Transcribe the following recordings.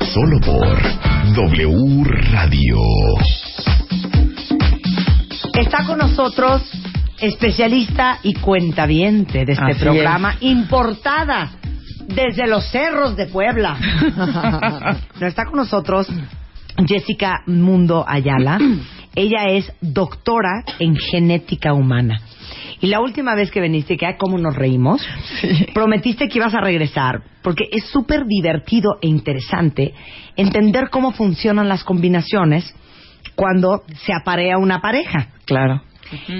Solo por W Radio. Está con nosotros especialista y cuentaviente de este Así programa, importada desde los cerros de Puebla. No, está con nosotros Jessica Mundo Ayala. Ella es doctora en genética humana. Y la última vez que viniste, que ay, cómo nos reímos, prometiste que ibas a regresar, porque es súper divertido e interesante entender cómo funcionan las combinaciones cuando se aparea una pareja. Claro.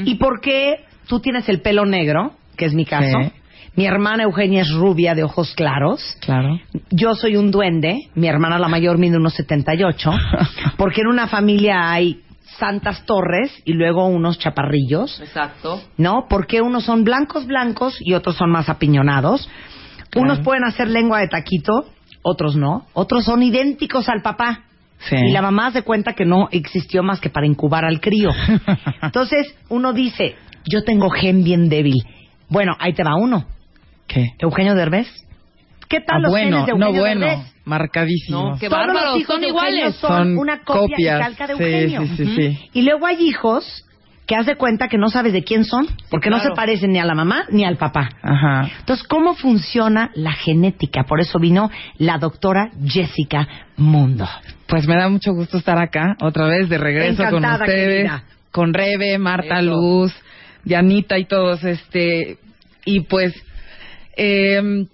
¿Y por qué tú tienes el pelo negro, que es mi caso? Sí. Mi hermana Eugenia es rubia de ojos claros. Claro. Yo soy un duende. Mi hermana la mayor mide unos 78. Porque en una familia hay santas torres y luego unos chaparrillos. Exacto. ¿No? Porque unos son blancos blancos y otros son más apiñonados. Unos pueden hacer lengua de taquito, otros no. Otros son idénticos al papá. Sí. Y la mamá se cuenta que no existió más que para incubar al crío. Entonces uno dice, yo tengo gen bien débil. Bueno, ahí te va uno. ¿Qué? Eugenio Derbez. ¿Qué tal Ah, los bueno, genes de no Eugenio bueno, Derbez? marcadísimo. No, qué Todos bárbaros, los hijos son de iguales. son, una copia y calca de Eugenio. Sí, sí, sí. Y luego hay hijos que haz de cuenta que no sabes de quién son, porque no se parecen ni a la mamá ni al papá. Ajá. Entonces, ¿cómo funciona la genética? Por eso vino la doctora Jessica Mundo. Pues me da mucho gusto estar acá, otra vez de regreso Encantada, con ustedes, querida. con Rebe, Marta Eso. Luz, Dianita y todos, este, y pues, eh,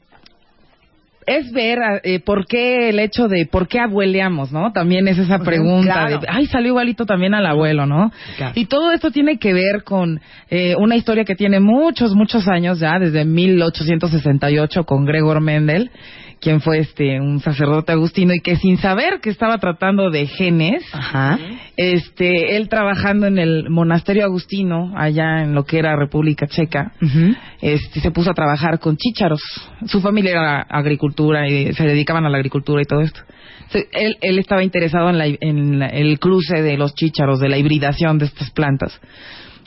es ver eh, por qué el hecho de por qué abueleamos, ¿no? También es esa pregunta claro. de, ay, salió igualito también al abuelo, ¿no? Claro. Y todo esto tiene que ver con eh, una historia que tiene muchos, muchos años ya, desde 1868 con Gregor Mendel, quien fue este un sacerdote agustino y que sin saber que estaba tratando de genes, Ajá. este, él trabajando en el monasterio agustino allá en lo que era República Checa, este, se puso a trabajar con chícharos. Su familia era agricultura y se dedicaban a la agricultura y todo esto. Él, él estaba interesado en, la- en la- el cruce de los chícharos, de la hibridación de estas plantas,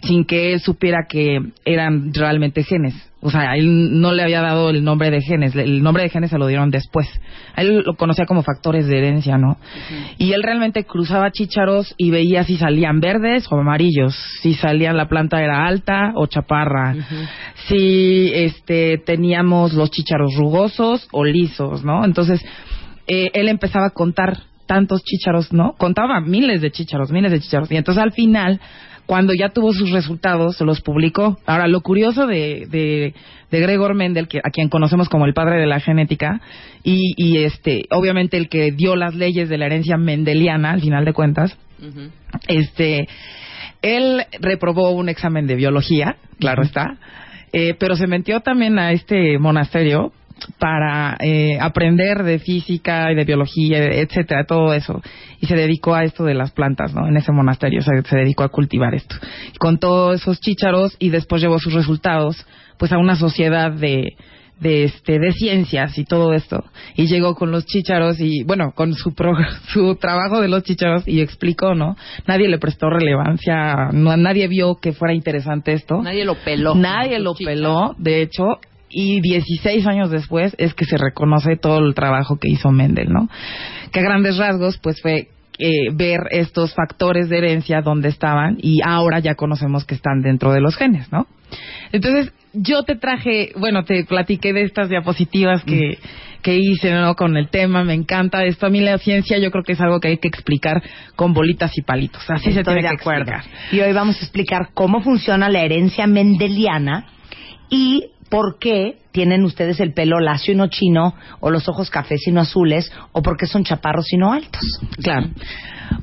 sin que él supiera que eran realmente genes. O sea, él no le había dado el nombre de genes, el nombre de genes se lo dieron después. Él lo conocía como factores de herencia, ¿no? Y él realmente cruzaba chícharos y veía si salían verdes o amarillos, si salían la planta era alta o chaparra, si este teníamos los chícharos rugosos o lisos, ¿no? Entonces, eh, él empezaba a contar tantos chícharos, ¿no? Contaba miles de chícharos, miles de chícharos. Y entonces al final, cuando ya tuvo sus resultados, se los publicó. Ahora, lo curioso de, de, de Gregor Mendel, que, a quien conocemos como el padre de la genética, y, y este, obviamente el que dio las leyes de la herencia mendeliana, al final de cuentas, Ujú. este, él reprobó un examen de biología, claro está, eh, pero se metió también a este monasterio para eh, aprender de física y de biología, etcétera, todo eso. Y se dedicó a esto de las plantas, ¿no? En ese monasterio, o sea, se dedicó a cultivar esto. Con todos esos chícharos y después llevó sus resultados, pues a una sociedad de, de este de ciencias y todo esto y llegó con los chícharos y bueno con su pro- su trabajo de los chícharos y explicó no nadie le prestó relevancia no nadie vio que fuera interesante esto Nadie lo peló. nadie lo peló de hecho y 16 años después es que se reconoce todo el trabajo que hizo Mendel no que a grandes rasgos pues fue eh, ver estos factores de herencia donde estaban y ahora ya conocemos que están dentro de los genes, ¿no? Entonces, yo te traje, bueno, te platiqué de estas diapositivas que, que hice, ¿no? Con el tema, me encanta esto. A mí la ciencia yo creo que es algo que hay que explicar con bolitas y palitos. Así se tiene de que acuerdo. explicar. Y hoy vamos a explicar cómo funciona la herencia mendeliana y por qué tienen ustedes el pelo lacio y no chino, o los ojos cafés y no azules, o por qué son chaparros y no altos. Claro.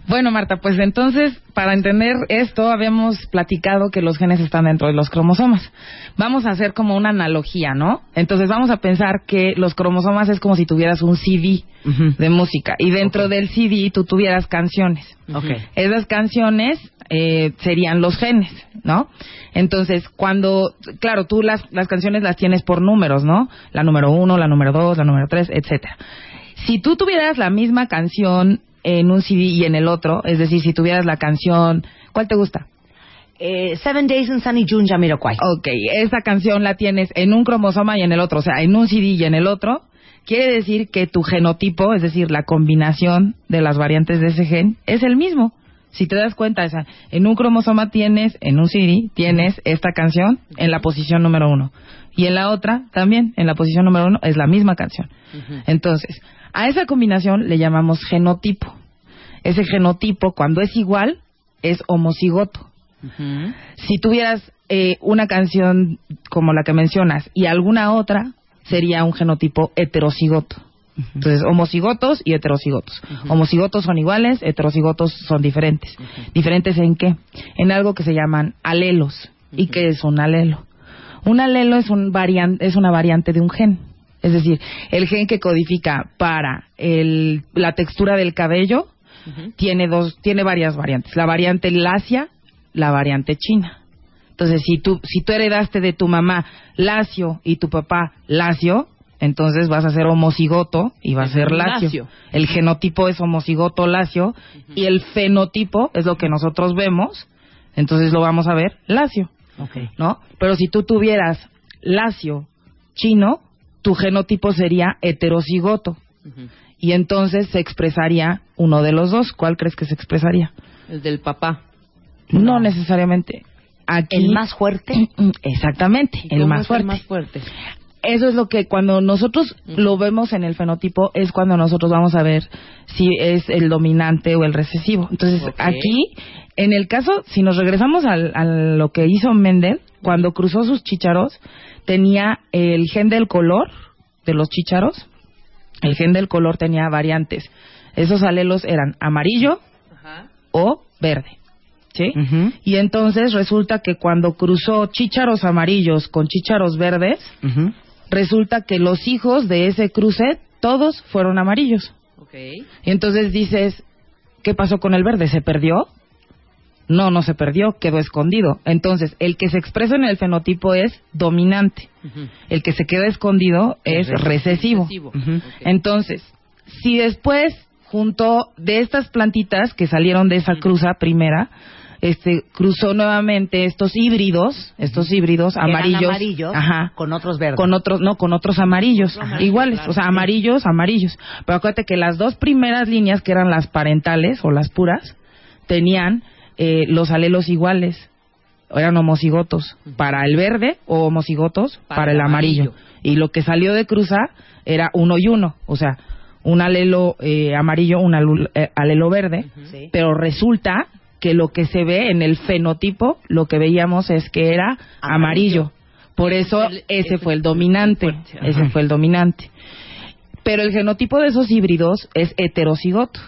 Bueno, Marta, pues entonces, para entender esto, habíamos platicado que los genes están dentro de los cromosomas. Vamos a hacer como una analogía, ¿no? Entonces vamos a pensar que los cromosomas es como si tuvieras un CD de música y dentro del CD tú tuvieras canciones. Ok. Esas canciones eh, serían los genes, ¿no? Entonces, cuando, claro, tú las, las canciones las tienes por números, ¿no? La número uno, la número dos, la número tres, etcétera. Si tú tuvieras la misma canción en un CD y en el otro, es decir, si tuvieras la canción, ¿cuál te gusta? eh, Seven Days in Sunny June Jamiroquai. Ok, esta canción la tienes en un cromosoma y en el otro, o sea, en un CD y en el otro. Quiere decir que tu genotipo, es decir, la combinación de las variantes de ese gen, es el mismo. Si te das cuenta, esa, en un cromosoma tienes, en un CD, tienes esta canción en la posición número uno. Y en la otra, también, en la posición número uno, es la misma canción. Entonces, a esa combinación le llamamos genotipo. Ese genotipo, cuando es igual, es homocigoto. Si tuvieras eh, una canción como la que mencionas y alguna otra, sería un genotipo heterocigoto. Entonces, homocigotos y heterocigotos. Homocigotos son iguales, heterocigotos son diferentes. ¿Diferentes en qué? En algo que se llaman alelos. ¿Y qué es un alelo? Un alelo es, un varian- es una variante de un gen. Es decir, el gen que codifica para el- la textura del cabello tiene dos, tiene varias variantes. La variante lacia, la variante china. Entonces, si tú, si tú heredaste de tu mamá lacio y tu papá lacio, entonces vas a ser homocigoto y va a ser lacio. Lacio. El genotipo es homocigoto lacio y el fenotipo es lo que nosotros vemos, entonces lo vamos a ver lacio, Okay. ¿no? Pero si tú tuvieras lacio chino, tu genotipo sería heterocigoto y entonces se expresaría uno de los dos. ¿Cuál crees que se expresaría? El del papá. No, necesariamente. Aquí, ¿El más fuerte? Exactamente, ¿Y el cómo más fuerte. El más fuerte. Eso es lo que cuando nosotros lo vemos en el fenotipo es cuando nosotros vamos a ver si es el dominante o el recesivo. Entonces aquí, en el caso, si nos regresamos al- a lo que hizo Mendel, cuando cruzó sus chícharos, tenía el gen del color de los chícharos, el gen del color tenía variantes. Esos alelos eran amarillo Ajá. o verde. ¿Sí? Y entonces resulta que cuando cruzó chícharos amarillos con chícharos verdes. Resulta que los hijos de ese cruce todos fueron amarillos. Ok. Y entonces dices, ¿qué pasó con el verde? ¿Se perdió? No, no se perdió, quedó escondido. Entonces, el que se expresa en el fenotipo es dominante. El que se queda escondido es recesivo. Recesivo. Entonces, si después, junto de estas plantitas que salieron de esa cruza primera, este cruzó nuevamente estos híbridos, estos híbridos amarillos, amarillos ajá, con otros verdes. con otros no con otros amarillos amarillo, iguales claro, o sea amarillos amarillos. Pero acuérdate que las dos primeras líneas que eran las parentales o las puras tenían eh, los alelos iguales eran homocigotos para el verde o homocigotos para, el amarillo. y lo que salió de cruza era uno y uno o sea un alelo eh, amarillo un eh, alelo verde pero resulta que lo que se ve en el fenotipo lo que veíamos es que era amarillo, por eso el- ese ese fue el dominante, fuerte, ese fue el dominante. Pero el genotipo de esos híbridos es heterocigoto.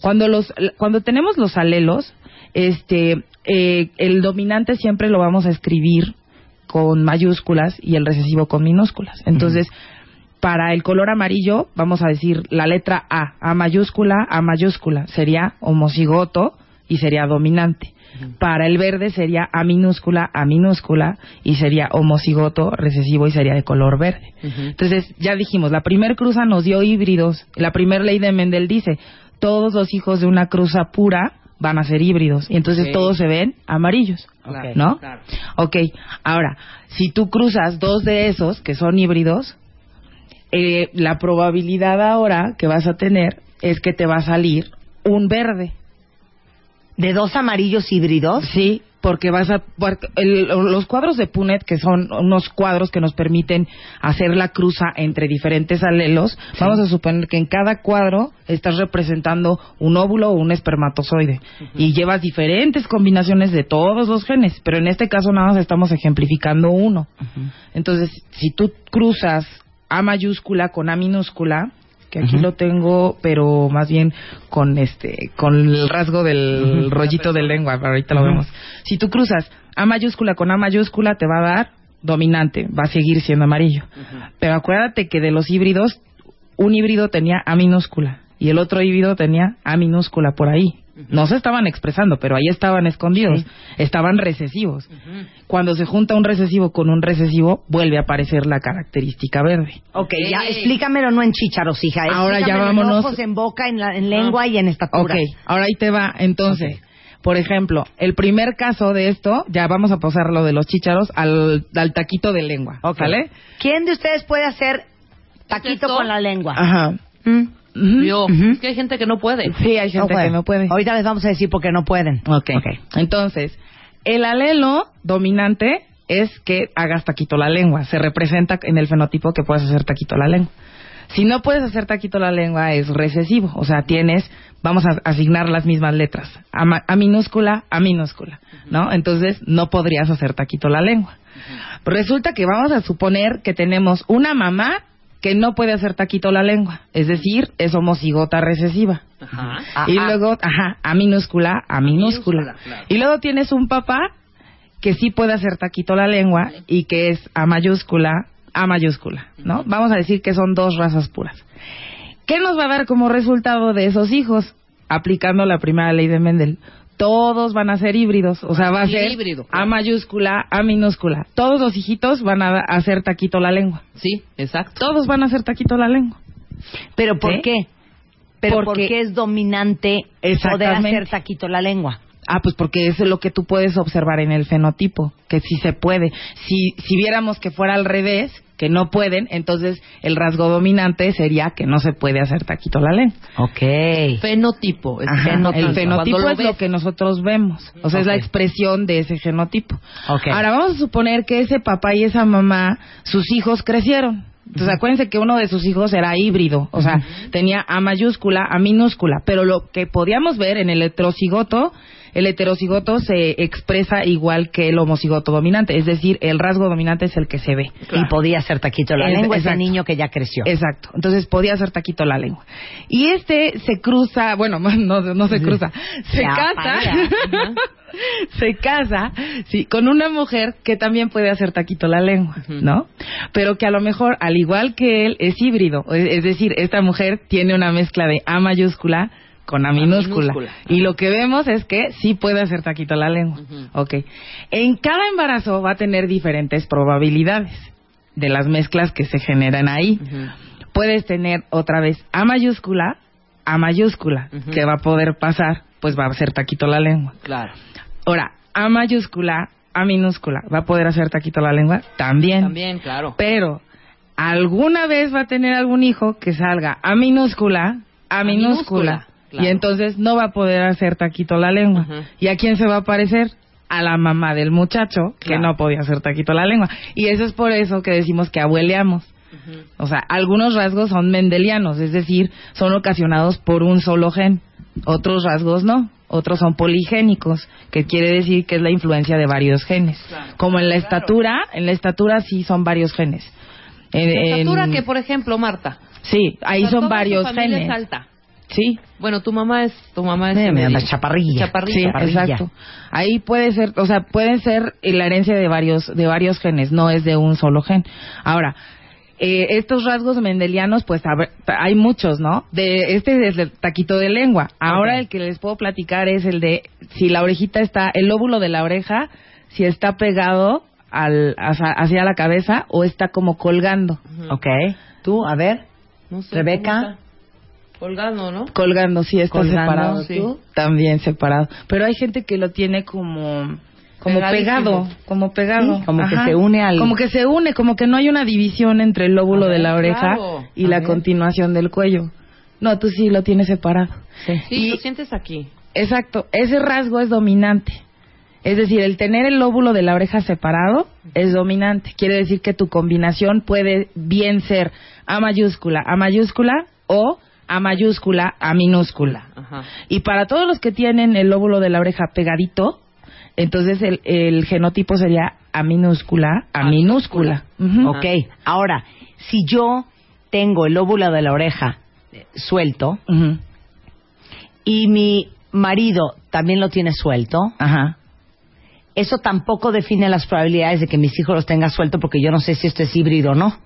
Cuando los cuando tenemos los alelos, este eh, el dominante siempre lo vamos a escribir con mayúsculas y el recesivo con minúsculas. Entonces, para el color amarillo vamos a decir la letra A, A mayúscula, A mayúscula, sería homocigoto y sería dominante. Para el verde sería A minúscula, A minúscula y sería homocigoto, recesivo y sería de color verde. Entonces, ya dijimos, la primer cruza nos dio híbridos. La primera ley de Mendel dice, todos los hijos de una cruza pura van a ser híbridos. Y entonces todos se ven amarillos. Claro, ¿No? claro. Ok, ahora, si tú cruzas dos de esos que son híbridos, eh, la probabilidad ahora que vas a tener es que te va a salir un verde. De dos amarillos híbridos. Sí, porque vas a el- los cuadros de Punnett que son unos cuadros que nos permiten hacer la cruza entre diferentes alelos. Vamos a suponer que en cada cuadro estás representando un óvulo o un espermatozoide y llevas diferentes combinaciones de todos los genes, pero en este caso nada más estamos ejemplificando uno. Entonces, si tú cruzas A mayúscula con A minúscula, que aquí lo tengo, pero más bien con este, con el rasgo del rollito de lengua, pero ahorita lo vemos. Si tú cruzas A mayúscula con A mayúscula, te va a dar dominante, va a seguir siendo amarillo. Pero acuérdate que de los híbridos, un híbrido tenía A minúscula y el otro híbrido tenía A minúscula por ahí. No se estaban expresando, pero ahí estaban escondidos, estaban recesivos. Cuando se junta un recesivo con un recesivo, vuelve a aparecer la característica verde. Ok, ya explícamelo no en chícharos, hija. Ahora ya vámonos. En ojos, en boca, en, la- en lengua y en estatura. Ok, ahora ahí te va. Entonces, Por ejemplo, el primer caso de esto, ya vamos a pasar lo de los chícharos al, al taquito de lengua, Ok. ¿vale? ¿Quién de ustedes puede hacer taquito esto? con la lengua? Ajá. ¿Mm? Ujú. Yo, Ujú. es que hay gente que no puede. Sí, hay gente que no puede. Ahorita les vamos a decir por qué no pueden. Ok. Entonces, el alelo dominante es que hagas taquito la lengua. Se representa en el fenotipo que puedes hacer taquito la lengua. Si no puedes hacer taquito la lengua, es recesivo. O sea, tienes, vamos a asignar las mismas letras. A, ma- a minúscula, a minúscula. ¿No? Entonces, no podrías hacer taquito la lengua. Resulta que vamos a suponer que tenemos una mamá que no puede hacer taquito la lengua. Es decir, es homocigota recesiva. Ajá. Ajá. Y luego, ajá, a minúscula, a minúscula. minúscula, claro. Y luego tienes un papá que sí puede hacer taquito la lengua y que es a mayúscula, a mayúscula, ¿no? Vamos a decir que son dos razas puras. ¿Qué nos va a dar como resultado de esos hijos? Aplicando la primera ley de Mendel. Todos van a ser híbridos, o sea, va a ser híbrido, a mayúscula, a minúscula. Todos los hijitos van a hacer taquito la lengua. Sí, exacto. Todos van a hacer taquito la lengua. ¿Pero por ¿Sí? qué? ¿Pero Porque- por qué es dominante poder hacer taquito la lengua? Ah, pues porque eso es lo que tú puedes observar en el fenotipo, que sí se puede. Si, si viéramos que fuera al revés, que no pueden, entonces el rasgo dominante sería que no se puede hacer taquito la lengua. Ok. Fenotipo. es Ajá, fenotipo. el fenotipo es lo que nosotros vemos, o sea, es la expresión de ese genotipo. Ok. Ahora vamos a suponer que ese papá y esa mamá, sus hijos crecieron. Entonces acuérdense que uno de sus hijos era híbrido, o sea, tenía A mayúscula, A minúscula, pero lo que podíamos ver en el heterocigoto, el heterocigoto se expresa igual que el homocigoto dominante, es decir, el rasgo dominante es el que se ve. Y podía hacer taquito la Es- lengua ese exacto. niño que ya creció. Exacto. Entonces podía hacer taquito la lengua. Y este se cruza, bueno, no, no se cruza, se Ya, casa, se casa, sí, con una mujer que también puede hacer taquito la lengua, ¿no? Pero que a lo mejor, al igual que él, es híbrido. Es, es decir, esta mujer tiene una mezcla de A mayúscula con A minúscula. minúscula. Y lo que vemos es que sí puede hacer taquito la lengua. Ok. En cada embarazo va a tener diferentes probabilidades de las mezclas que se generan ahí. Puedes tener otra vez A mayúscula, A mayúscula, que va a poder pasar, pues va a hacer taquito la lengua. Claro. Ahora, A mayúscula, A minúscula, ¿va a poder hacer taquito la lengua? También. También, claro. Pero, alguna vez va a tener algún hijo que salga A minúscula, A minúscula. minúscula, claro. Y entonces no va a poder hacer taquito la lengua. ¿Y a quién se va a parecer? A la mamá del muchacho que no podía hacer taquito la lengua. Y eso es por eso que decimos que abueleamos. O sea, algunos rasgos son mendelianos, es decir, son ocasionados por un solo gen. Otros rasgos no. Otros son poligénicos, que quiere decir que es la influencia de varios genes. Claro. Como en la estatura, en la estatura sí son varios genes. En- La estatura en- que, por ejemplo, Marta. Sí, ahí o sea, son varios genes. es alta. Sí, Bueno, tu mamá es tu mamá es me llama medio- chaparrilla. Chaparrilla. sí, Chaparrilla. exacto. Ahí puede ser, o sea, pueden ser la herencia de varios de varios genes, no es de un solo gen. Ahora, eh, estos rasgos mendelianos, pues ver, hay muchos, ¿no? De este es el taquito de lengua. Ahora el que les puedo platicar es el de si la orejita está, el lóbulo de la oreja, si está pegado al hacia, hacia la cabeza o está como colgando, Ujú. Ok. Tú, a ver. No sé, Rebeca. Colgando, ¿no? colgando, sí está Colgando, separado, sí. ¿tú? también separado. Pero hay gente que lo tiene como como pegado, como pegado, Sí, como que se une al- como que se une, como que no hay una división entre el lóbulo de la oreja claro. y A la ver. continuación del cuello. No, tú sí lo tienes separado. Sí. Sí, Y- lo sientes aquí. Exacto, ese rasgo es dominante. Es decir, el tener el lóbulo de la oreja separado es dominante. Quiere decir que tu combinación puede bien ser A mayúscula, A mayúscula o A mayúscula, A minúscula. Ajá. Y para todos los que tienen el lóbulo de la oreja pegadito, entonces el, el genotipo sería A minúscula, A A minúscula. Ujú. Ok. Ahora, si yo tengo el óvulo de la oreja eh, suelto y mi marido también lo tiene suelto, Ajá. eso tampoco define las probabilidades de que mis hijos los tengan suelto porque yo no sé si esto es híbrido o no.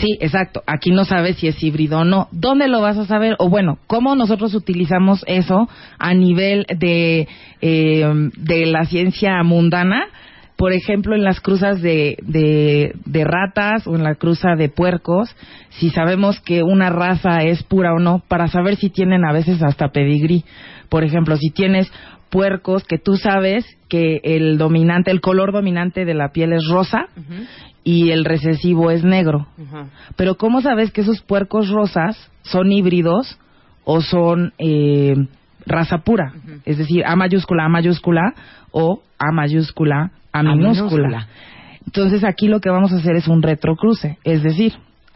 Sí, exacto. Aquí no sabes si es híbrido o no. ¿Dónde lo vas a saber? O bueno, ¿cómo nosotros utilizamos eso a nivel de, eh, de la ciencia mundana? Por ejemplo, en las cruzas de, de, de ratas o en la cruza de puercos, si sabemos que una raza es pura o no, para saber si tienen a veces hasta pedigrí. Por ejemplo, si tienes puercos que tú sabes que el dominante, el color dominante de la piel es rosa y el recesivo es negro. Pero ¿cómo sabes que esos puercos rosas son híbridos o son eh, raza pura? Es decir, A mayúscula, A mayúscula o A mayúscula, A A minúscula. minúscula. Entonces aquí lo que vamos a hacer es un retrocruce, es decir,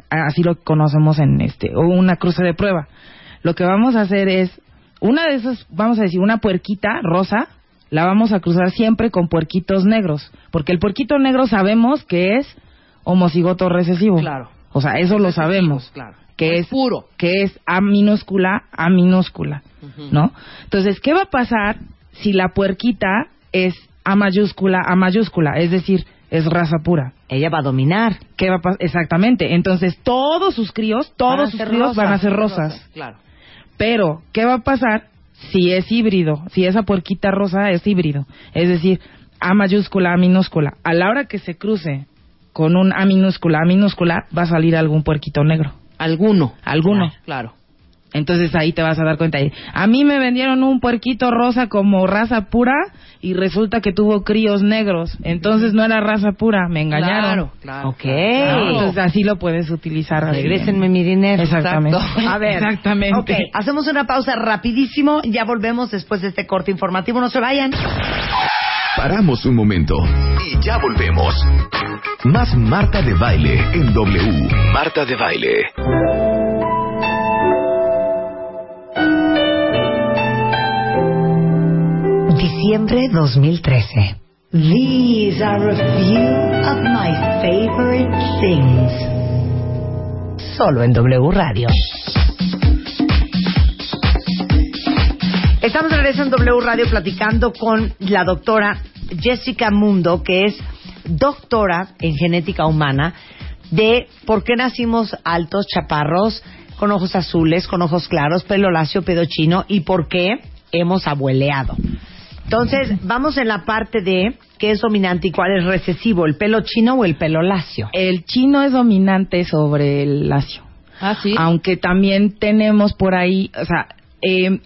así lo conocemos en este, o una cruce de prueba. Lo que vamos a hacer es, una de esas, vamos a decir, una puerquita rosa, la vamos a cruzar siempre con puerquitos negros, porque el puerquito negro sabemos que es homocigoto recesivo. Claro. O sea, eso lo sabemos. Claro. Que Es es puro. Que es A minúscula, A minúscula. ¿No? Entonces, ¿qué va a pasar si la puerquita es A mayúscula, A mayúscula? Es decir, es raza pura. Ella va a dominar. ¿Qué va a pasar? Exactamente. Entonces, todos sus críos, todos sus críos rosas. van a ser rosas. Claro. Pero, ¿qué va a pasar si es híbrido? Si esa puerquita rosa es híbrido. Es decir, A mayúscula, A minúscula. A la hora que se cruce con un A minúscula, A minúscula, va a salir algún puerquito negro. Alguno. Alguno. Claro. Entonces ahí te vas a dar cuenta. ahí. A mí me vendieron un puerquito rosa como raza pura y resulta que tuvo críos negros. Entonces no era raza pura, me engañaron. Claro, claro. Ok. Entonces así lo puedes utilizar. Regrésenme mi dinero. Exactamente. Exacto. A ver. Exactamente. Ok, hacemos una pausa rapidísimo. Ya volvemos después de este corte informativo. No se vayan. Paramos un momento y ya volvemos. Más Marta de Baile en W. Marta de Baile. Diciembre 2013. These are a few of my favorite things. Solo en W Radio. Estamos de regreso en W Radio platicando con la doctora Jessica Mundo, que es doctora en genética humana, de por qué nacimos altos, chaparros, con ojos azules, con ojos claros, pelo lacio, pedo chino y por qué hemos abueleado. Entonces, vamos en la parte de qué es dominante y cuál es recesivo, el pelo chino o el pelo lacio. El chino es dominante sobre el lacio. Ah, sí. Aunque también tenemos por ahí, o sea, eh,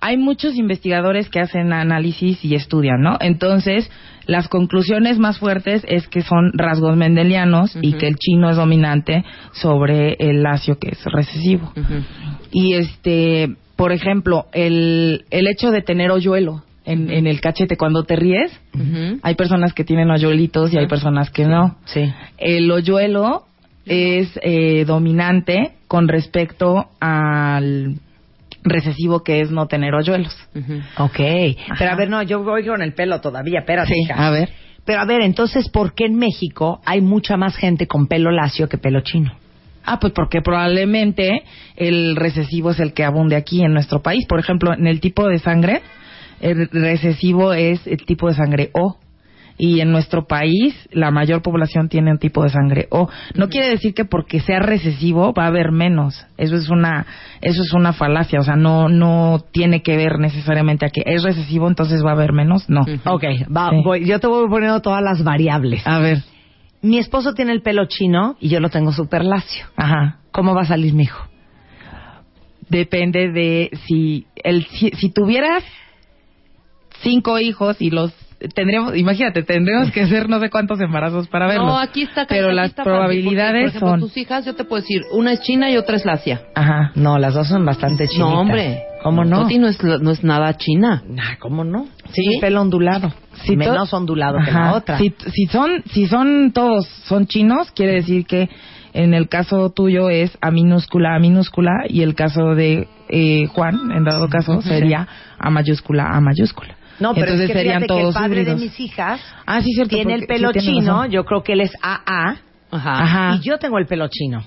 hay muchos investigadores que hacen análisis y estudian, ¿no? Entonces, las conclusiones más fuertes es que son rasgos mendelianos y que el chino es dominante sobre el lacio que es recesivo. Y este, por ejemplo, el, el hecho de tener hoyuelo en, en el cachete cuando te ríes, hay personas que tienen hoyuelitos y hay personas que no. Sí. El hoyuelo es eh, dominante con respecto al recesivo que es no tener hoyuelos. Ujú. Ok. Pero a ver, no, yo voy con el pelo todavía, espérate. hija. a ver. Pero a ver, entonces, ¿por qué en México hay mucha más gente con pelo lacio que pelo chino? Ah, pues porque probablemente el recesivo es el que abunde aquí en nuestro país. Por ejemplo, en el tipo de sangre, el recesivo es el tipo de sangre O. Y en nuestro país, la mayor población tiene un tipo de sangre O. No quiere decir que porque sea recesivo va a haber menos. Eso es una, eso es una falacia. O sea, no, no tiene que ver necesariamente a que es recesivo, entonces va a haber menos. No. Ujú. Ok, va, Sí. voy- yo te voy poniendo todas las variables. A ver. Mi esposo tiene el pelo chino y yo lo tengo súper lacio. Ajá. ¿Cómo va a salir mi hijo? depende de si el si, si tuvieras cinco hijos y los tendríamos imagínate tendríamos que hacer no sé cuántos embarazos para verlos No, aquí está pero aquí las está probabilidades porque, por ejemplo, son tus hijas, yo te puedo decir, una es china y otra es lacia. ajá No, las dos son bastante chinitas. No, hombre. ¿Cómo no? Toti no es, no es nada china. Nah, ¿Cómo no? ¿Sí? Tiene pelo ondulado. Si to- Menos ondulado que Ajá. la otra. Si, si son si son todos son chinos, quiere decir que en el caso tuyo es A minúscula A minúscula y el caso de eh, Juan, en dado caso, sería A mayúscula A mayúscula. No, pero Entonces es que serían fíjate que el todos padre híbridos. de mis hijas Ah, sí, cierto. tiene el pelo sí, chino, yo creo que él es AA, Ajá. Ajá. y yo tengo el pelo chino.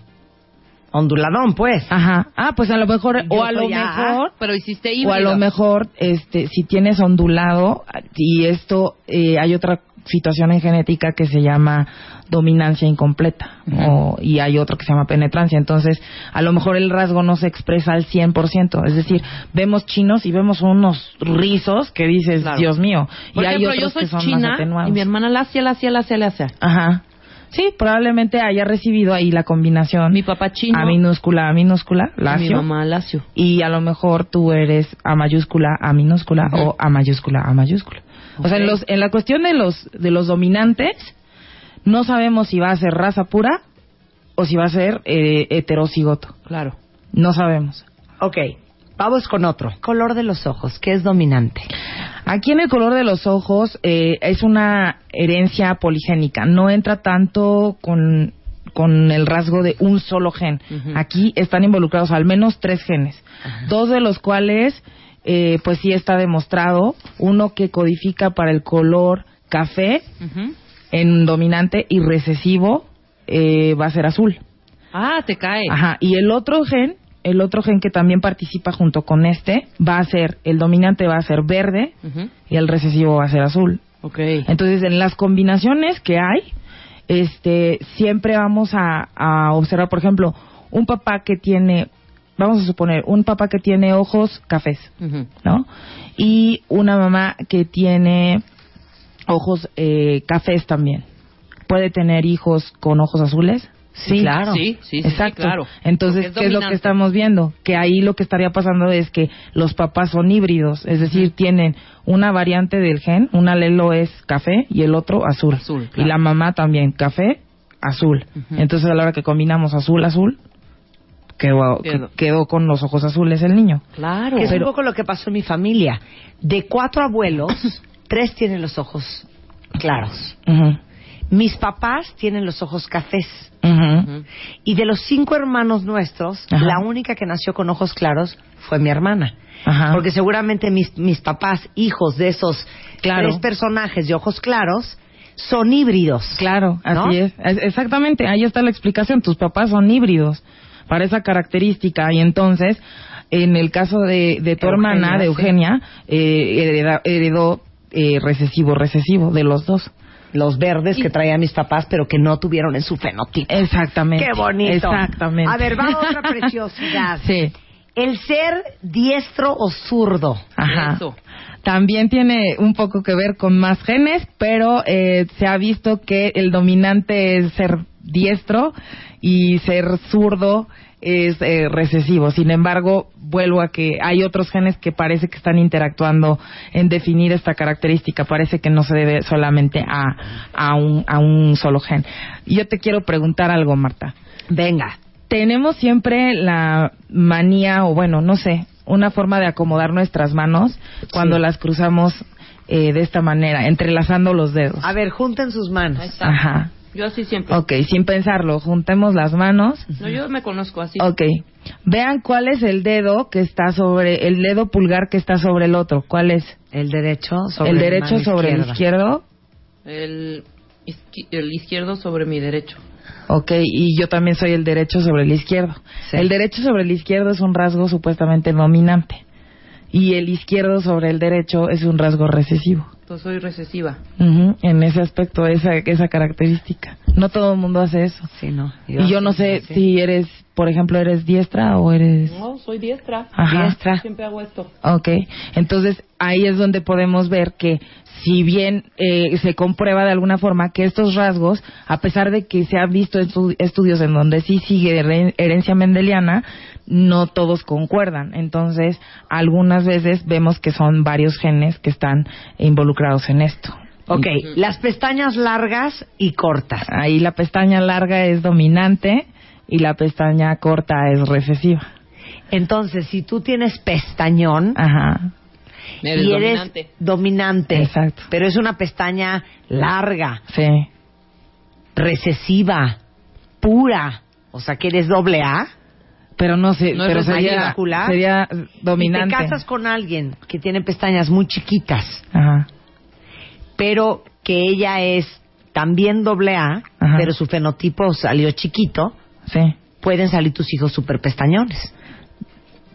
Onduladón, pues. Ajá. Ah, pues a lo mejor, Yo o a lo mejor, Pero hiciste o híbrido. a lo mejor, este, si tienes ondulado, y esto, eh, hay otra situación en genética que se llama dominancia incompleta, o- y hay otro que se llama penetrancia. Entonces, a lo mejor el rasgo no se expresa al 100%. Es decir, vemos chinos y vemos unos rizos que dices, Claro. Dios mío. Por y hay otros yo soy que son más atenuados. y mi hermana lacia, lacia, lacia, lacia. Ajá. Sí, probablemente haya recibido ahí la combinación Mi papá chino. A minúscula, A minúscula, y mi lacio. mamá lacio. Y a lo mejor tú eres A mayúscula, A minúscula o A mayúscula, A mayúscula. O sea, en, los, en la cuestión de los, de los dominantes, no sabemos si va a ser raza pura o si va a ser eh, heterocigoto. Claro. No sabemos. Ok, vamos con otro. Color de los ojos, ¿qué es dominante? Aquí en el color de los ojos eh, es una herencia poligénica, no entra tanto con, con el rasgo de un solo gen. Aquí están involucrados al menos tres genes, dos de los cuales eh, pues sí está demostrado, uno que codifica para el color café Ujú. en dominante y recesivo eh, va a ser azul. Ah, te cae. Ajá, y el otro gen, el otro gen que también participa junto con este, va a ser, el dominante va a ser verde Ujú. y el recesivo va a ser azul. Ok. Entonces, en las combinaciones que hay, este, siempre vamos a, a observar, por ejemplo, un papá que tiene, vamos a suponer, un papá que tiene ojos cafés. ¿no? Y una mamá que tiene ojos eh, cafés también. ¿Puede tener hijos con ojos azules? Sí, claro. Sí, sí, sí, Exacto. claro. Entonces, ¿qué es lo que estamos viendo? Que ahí lo que estaría pasando es que los papás son híbridos, es decir, tienen una variante del gen, un alelo es café y el otro azul. Azul, Y la mamá también, café, azul. Entonces, a la hora que combinamos azul, azul, quedó, Quedó. con los ojos azules el niño. Claro. Que es Pero- un poco lo que pasó en mi familia. De cuatro abuelos, tres tienen los ojos claros. Mis papás tienen los ojos cafés. Y de los cinco hermanos nuestros, Ajá. la única que nació con ojos claros fue mi hermana. Ajá. Porque seguramente mis, mis papás, hijos de esos Claro. tres personajes de ojos claros, son híbridos. Claro, así. Es- Exactamente, ahí está la explicación. Tus papás son híbridos para esa característica y entonces, en el caso de, de tu Eugenia, hermana, de sí. Eugenia, eh, hereda- heredó eh, recesivo, recesivo de los dos. Los verdes que traían mis papás, pero que no tuvieron en su fenotipo. Exactamente. ¡Qué bonito! Exactamente. A ver, va otra preciosidad. Sí. El ser diestro o zurdo. Ajá. Eso. También tiene un poco que ver con más genes, pero eh, se ha visto que el dominante es ser diestro y ser zurdo es eh, recesivo. Sin embargo, vuelvo a que hay otros genes que parece que están interactuando en definir esta característica. Parece que no se debe solamente a, a, un, a un solo gen. Yo te quiero preguntar algo, Marta Venga. tenemos siempre la manía, o bueno, no sé, una forma de acomodar nuestras manos cuando Sí. las cruzamos eh, de esta manera, entrelazando los dedos. A ver, junten sus Ahí manos. está. Ajá. Yo así siempre. Ok, sin pensarlo, juntemos las manos. No, yo me conozco así. Ok. Vean cuál es el dedo que está sobre, el dedo pulgar que está sobre el otro. ¿Cuál es? El derecho sobre el derecho mano sobre el izquierdo. El, izqui- el izquierdo sobre mi derecho. Ok, y yo también soy el derecho sobre el izquierdo. Sí. El derecho sobre el izquierdo es un rasgo supuestamente dominante. Y el izquierdo sobre el derecho es un rasgo recesivo. Entonces soy recesiva. Ujú, En ese aspecto, esa, esa característica. No todo el mundo hace eso. Sí, no. y yo no sé sí. si eres, por ejemplo, eres diestra o eres... No, soy diestra. Ajá. Diestra. Siempre hago esto. Ok, entonces ahí es donde podemos ver que si bien eh, se comprueba de alguna forma que estos rasgos, a pesar de que se han visto estu- estudios en donde sí sigue her- herencia mendeliana, no todos concuerdan. Entonces, algunas veces vemos que son varios genes que están involucrados en esto. Ok, las pestañas largas y cortas. Ahí la pestaña larga es dominante y la pestaña corta es recesiva. Entonces, si tú tienes pestañón Ajá. Eres y eres dominante. dominante, Exacto. pero es una pestaña larga, Sí. recesiva, pura, o sea que eres doble A, Pero no sé, No es pero sería, sería dominante. y te casas con alguien que tiene pestañas muy chiquitas, Ajá. Pero que ella es también doble A, Ajá. pero su fenotipo salió chiquito, Sí. pueden salir tus hijos super pestañones.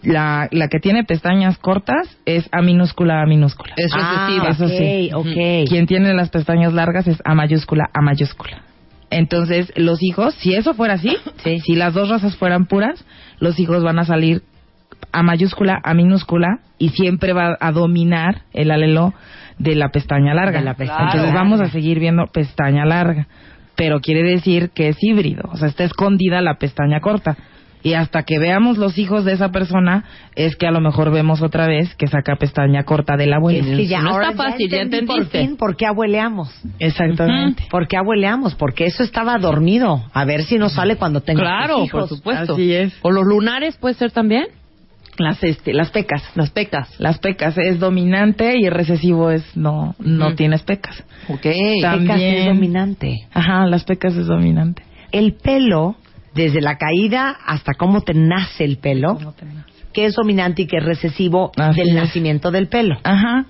La, la que tiene pestañas cortas es A minúscula A minúscula. Es recesiva. Ah, Eso sí. ok, ok. Quien tiene las pestañas largas es A mayúscula A mayúscula. Entonces, los hijos, si eso fuera así, Sí. si las dos razas fueran puras, los hijos van a salir A mayúscula A minúscula y siempre va a dominar el alelo de la pestaña larga. De la pestaña Entonces, larga. vamos a seguir viendo pestaña larga. pero quiere decir que es híbrido, o sea, está escondida la pestaña corta. Y hasta que veamos los hijos de esa persona, es que a lo mejor vemos otra vez que saca pestaña corta del abuelo. Es que ya, No ahora está fácil, ya entendí por entendiste. fin por qué abueleamos. Exactamente. ¿Por qué abueleamos? Porque eso estaba dormido. A ver si nos sale cuando tenga Claro, hijos. por supuesto. Así es. O los lunares puede ser también. Las, este, las pecas. Las pecas. Las pecas es dominante y el recesivo es no, no tienes pecas. Ok. Pecas es También- dominante. Ajá, las pecas es dominante. El pelo, desde la caída hasta cómo te nace el pelo, que es dominante y que es recesivo Así del es. nacimiento del pelo. Ajá.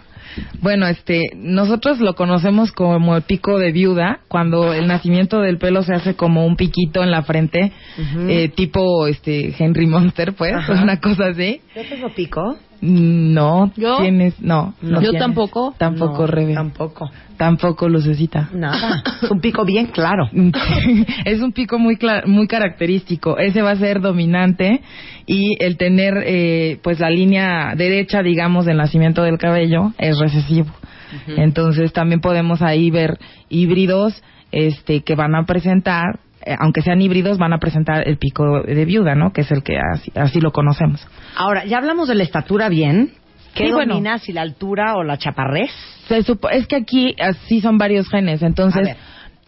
Bueno, este, nosotros lo conocemos como el pico de viuda, cuando el nacimiento del pelo se hace como un piquito en la frente, eh, tipo, este, Henry Monster, pues, Ajá. una cosa así. ¿Yo tengo pico? No, ¿Yo? tienes, no, no ¿Yo tienes. tampoco? Tampoco, No, Rebe. Tampoco. Tampoco, Lucecita. Nada. Es un pico bien claro. es un pico muy muy característico. Ese va a ser dominante y el tener eh, pues la línea derecha, digamos, del nacimiento del cabello es recesivo. Entonces también podemos ahí ver híbridos este que van a presentar aunque sean híbridos, van a presentar el pico de viuda, ¿no? Que es el que así, así lo conocemos. Ahora, ya hablamos de la estatura bien. ¿Qué Sí, bueno. domina, si la altura o la chaparrez? Se supo- es que aquí así son varios genes, entonces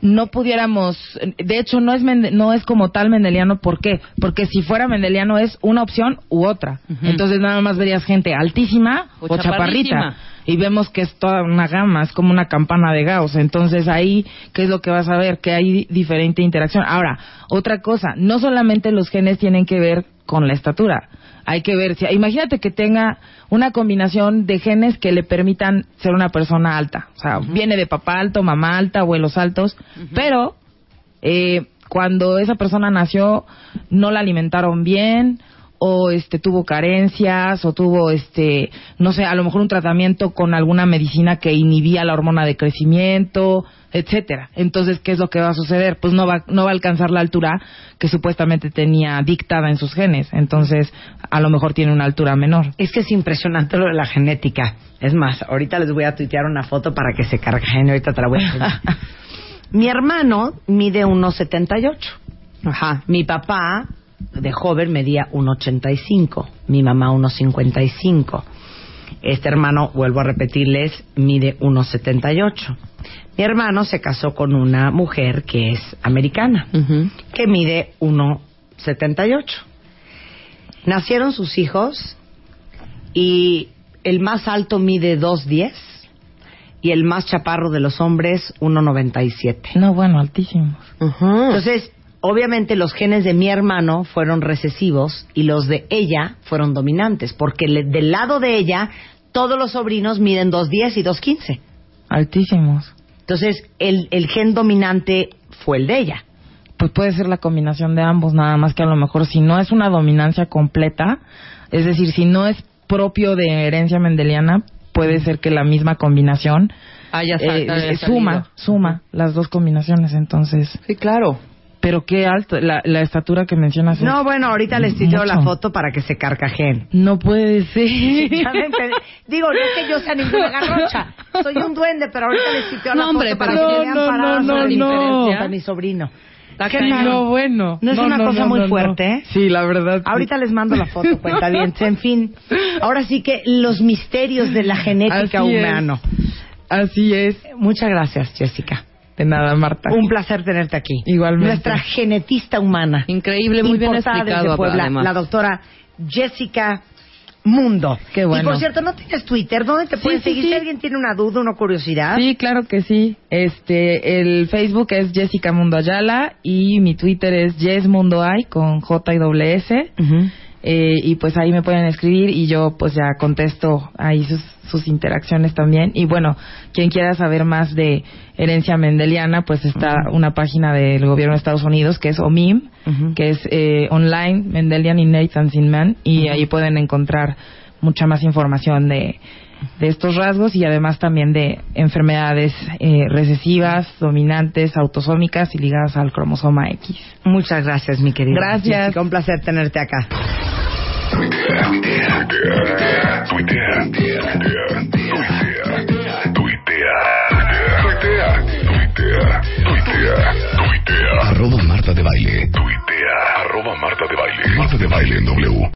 no pudiéramos, de hecho no es no es como tal mendeliano, ¿por qué? Porque si fuera mendeliano es una opción u otra. Entonces nada más verías gente altísima o, O chaparrita. Y vemos que es toda una gama, es como una campana de Gauss. Entonces ahí, ¿qué es lo que vas a ver? Que hay diferente interacción. Ahora, otra cosa, no solamente los genes tienen que ver con la estatura. Hay que ver, si, imagínate que tenga una combinación de genes que le permitan ser una persona alta. O sea, viene de papá alto, mamá alta, abuelos altos, pero eh, cuando esa persona nació no la alimentaron bien o este tuvo carencias o tuvo este no sé a lo mejor un tratamiento con alguna medicina que inhibía la hormona de crecimiento etcétera entonces qué es lo que va a suceder pues no va no va a alcanzar la altura que supuestamente tenía dictada en sus genes entonces a lo mejor tiene una altura menor Es que es impresionante lo de la genética. Es más, ahorita les voy a tuitear una foto para que se carguen. Ahorita te la voy a. Mi hermano mide 1,78. Ajá. Mi papá, de joven, medía 1,85. Mi mamá, 1,55. Este hermano, vuelvo a repetirles, mide 1,78. Mi hermano se casó con una mujer que es americana, Ujú. que mide 1,78. Nacieron sus hijos y el más alto mide 2,10 y el más chaparro de los hombres 1,97. no bueno altísimos Entonces, obviamente los genes de mi hermano fueron recesivos y los de ella fueron dominantes, porque le- del lado de ella todos los sobrinos miden 2,10 y 2,15. altísimos Entonces, el, el gen dominante fue el de ella. pues puede ser la combinación de ambos, nada más que a lo mejor si no es una dominancia completa, es decir, si no es propio de herencia mendeliana, puede ser que la misma combinación eh, eh, suma, suma las dos combinaciones, entonces. Sí, claro. Pero qué alto, la, la estatura que mencionas. es- No, bueno, ahorita les tiro la foto para que se carcajeen. No puede ser. Digo, no es que yo sea ninguna garrocha. Soy un duende, pero ahorita les tiro la No, hombre, foto para pero que no, vean no, paradas no, la no, diferencia no. a mi sobrino. ¿Qué? No, bueno. ¿No es una cosa muy fuerte, eh? Sí, la verdad. sí. Ahorita les mando la foto, cuenta bien. En fin, ahora sí que los misterios de la genética Así es. humana. Así es. Muchas gracias, Jessica. De nada, Marta. Un placer tenerte aquí. Igualmente. Nuestra genetista humana. Increíble, muy bien explicado. desde Puebla, además. la doctora Jessica Mundo. Qué bueno. Y por cierto, ¿no tienes Twitter? ¿Dónde te Sí, pueden sí, seguir? sí. Si alguien tiene una duda, una curiosidad. Sí, claro que sí. Este, el Facebook es Jessica Mundo Ayala y mi Twitter es Jess Mundo Ay con J y doble S. Ujú. Eh, y pues ahí me pueden escribir y yo pues ya contesto ahí sus, sus interacciones también. Y bueno, quien quiera saber más de herencia mendeliana, pues está una página del gobierno de Estados Unidos que es OMIM, que es eh, online, Mendelian Inheritance in Man, y ahí pueden encontrar mucha más información de, de estos rasgos y además también de enfermedades eh, recesivas, dominantes, autosómicas y ligadas al cromosoma X. Muchas gracias, mi querida. Gracias. Jessica, un placer tenerte acá. Arroba Marta Marta de Baile. En